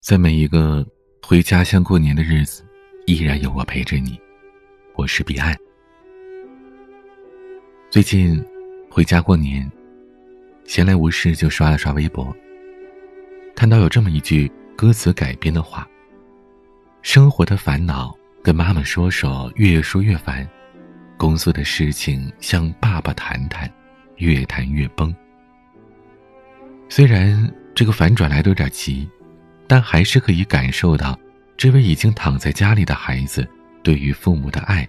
在每一个回家乡过年的日子，依然有我陪着你。我是彼岸。最近回家过年，闲来无事就刷了刷微博，看到有这么一句歌词改编的话：“生活的烦恼跟妈妈说说，越说越烦；公司的事情向爸爸谈谈，越谈越崩。”虽然这个反转来的有点急。但还是可以感受到，这位已经躺在家里的孩子对于父母的爱，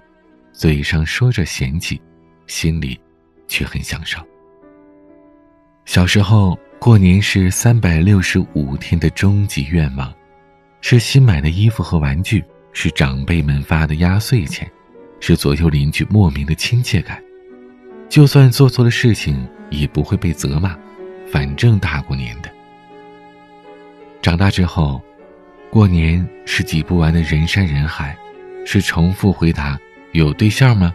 嘴上说着嫌弃，心里却很享受。小时候过年是三百六十五天的终极愿望，是新买的衣服和玩具，是长辈们发的压岁钱，是左右邻居莫名的亲切感。就算做错了事情，也不会被责骂，反正大过年的。长大之后，过年是挤不完的人山人海，是重复回答“有对象吗？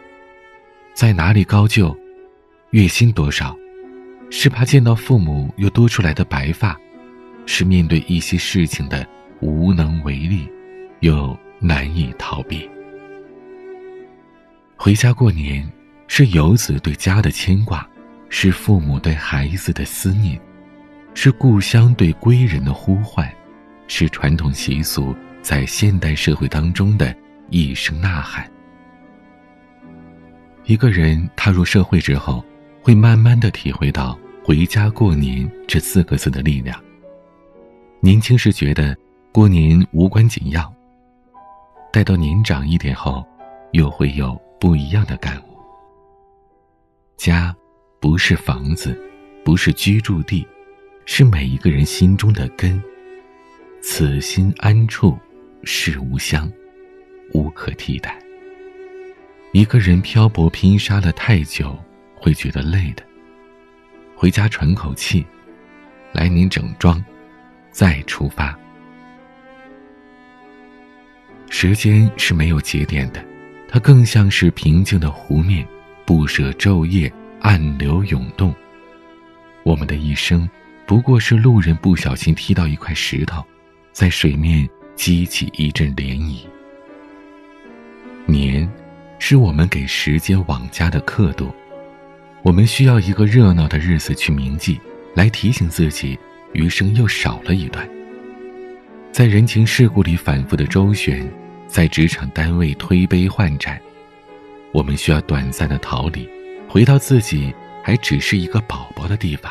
在哪里高就？月薪多少？”是怕见到父母又多出来的白发，是面对一些事情的无能为力，又难以逃避。回家过年，是游子对家的牵挂，是父母对孩子的思念。是故乡对归人的呼唤，是传统习俗在现代社会当中的一声呐喊。一个人踏入社会之后，会慢慢的体会到“回家过年”这四个字的力量。年轻时觉得过年无关紧要，待到年长一点后，又会有不一样的感悟。家，不是房子，不是居住地。是每一个人心中的根。此心安处是吾乡，无可替代。一个人漂泊拼杀了太久，会觉得累的。回家喘口气，来年整装，再出发。时间是没有节点的，它更像是平静的湖面，不舍昼夜，暗流涌动。我们的一生。不过是路人不小心踢到一块石头，在水面激起一阵涟漪。年，是我们给时间往家的刻度。我们需要一个热闹的日子去铭记，来提醒自己，余生又少了一段。在人情世故里反复的周旋，在职场单位推杯换盏，我们需要短暂的逃离，回到自己还只是一个宝宝的地方。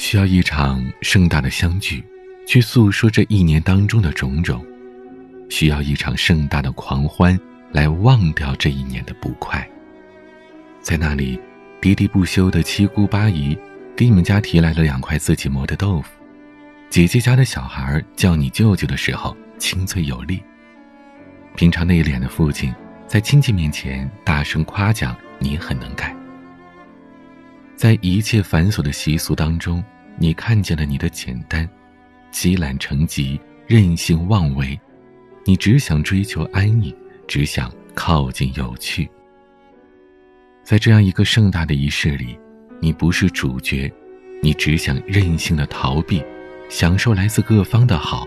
需要一场盛大的相聚，去诉说这一年当中的种种；需要一场盛大的狂欢，来忘掉这一年的不快。在那里，喋喋不休的七姑八姨给你们家提来了两块自己磨的豆腐；姐姐家的小孩叫你舅舅的时候，清脆有力。平常内敛的父亲，在亲戚面前大声夸奖你很能干。在一切繁琐的习俗当中，你看见了你的简单，积懒成疾，任性妄为。你只想追求安逸，只想靠近有趣。在这样一个盛大的仪式里，你不是主角，你只想任性的逃避，享受来自各方的好，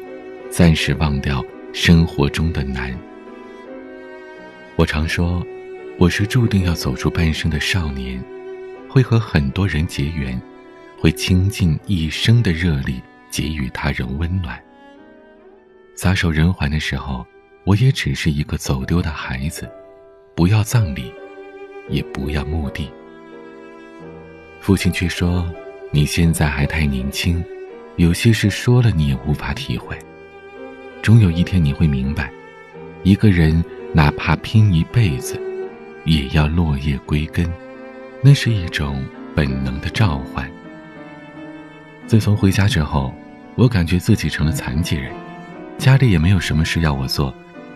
暂时忘掉生活中的难。我常说，我是注定要走出半生的少年。会和很多人结缘，会倾尽一生的热力给予他人温暖。撒手人寰的时候，我也只是一个走丢的孩子，不要葬礼，也不要墓地。父亲却说：“你现在还太年轻，有些事说了你也无法体会。终有一天你会明白，一个人哪怕拼一辈子，也要落叶归根。”那是一种本能的召唤。自从回家之后，我感觉自己成了残疾人，家里也没有什么事要我做，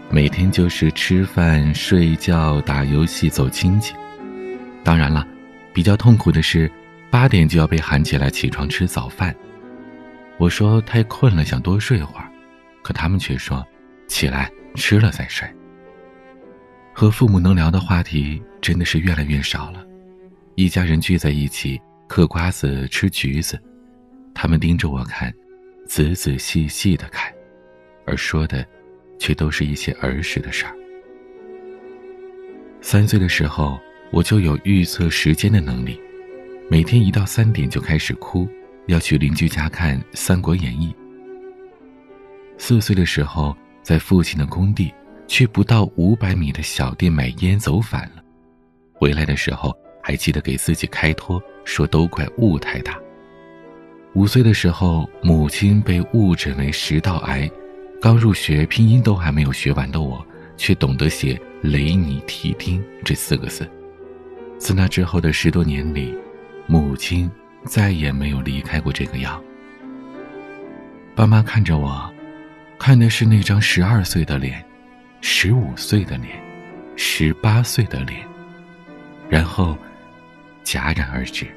每天就是吃饭、睡觉、打游戏、走亲戚。当然了，比较痛苦的是，八点就要被喊起来起床吃早饭。我说太困了，想多睡会儿，可他们却说，起来吃了再睡。和父母能聊的话题真的是越来越少了。一家人聚在一起嗑瓜子、吃橘子，他们盯着我看，仔仔细细的看。而说的，却都是一些儿时的事儿。三岁的时候，我就有预测时间的能力，每天一到三点就开始哭，要去邻居家看《三国演义》。四岁的时候，在父亲的工地，去不到五百米的小店买烟走反了，回来的时候还记得给自己开脱，说都怪雾太大。五岁的时候，母亲被误诊为食道癌，刚入学，拼音都还没有学完的我，却懂得写雷尼提丁这四个字。自那之后的十多年里，母亲再也没有离开过这个药。爸妈看着我，看的是那张十二岁的脸，十五岁的脸，十八岁的脸，然后戛然而止。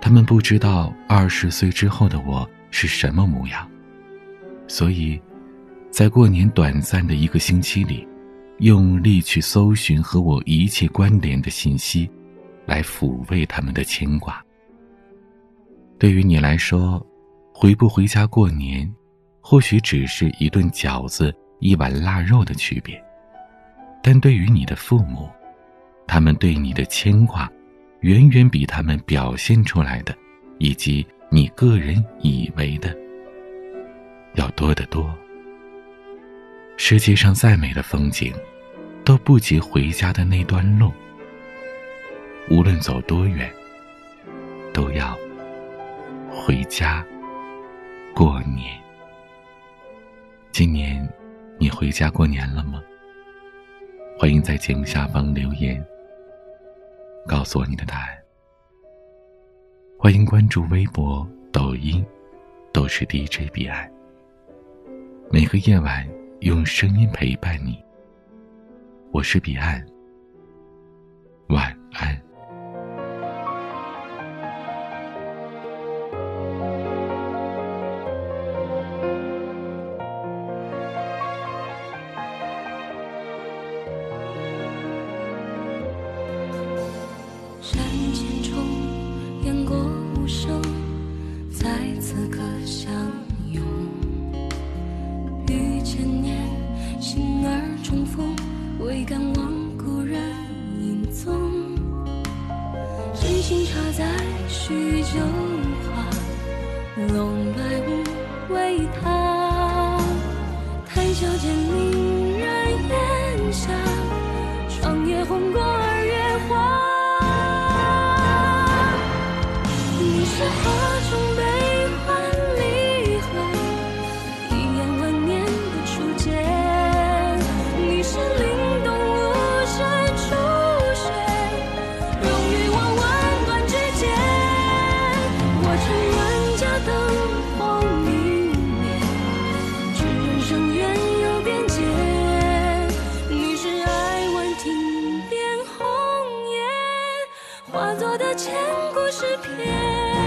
他们不知道二十岁之后的我是什么模样，所以，在过年短暂的一个星期里，用力去搜寻和我一切关联的信息，来抚慰他们的牵挂。对于你来说，回不回家过年，或许只是一顿饺子、一碗腊肉的区别，但对于你的父母，他们对你的牵挂。远远比他们表现出来的，以及你个人以为的，要多得多。世界上再美的风景，都不及回家的那段路。无论走多远，都要回家过年。今年你回家过年了吗？欢迎在节目下方留言。告诉我你的答案。欢迎关注微博、抖音，都是 DJ 彼岸。每个夜晚用声音陪伴你。我是彼岸，晚有化作的千古诗篇。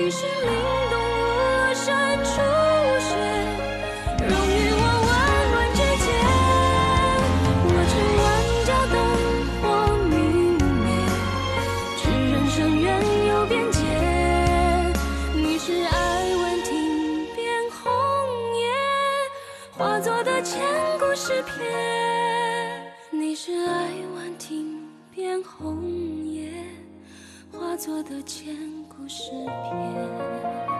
你是凛冬无声初雪融于我万万之间我趁万家灯火明灭知人生远有边界你是爱晚亭边红叶化作的千古诗篇。你是爱晚亭边红叶化作的千篇。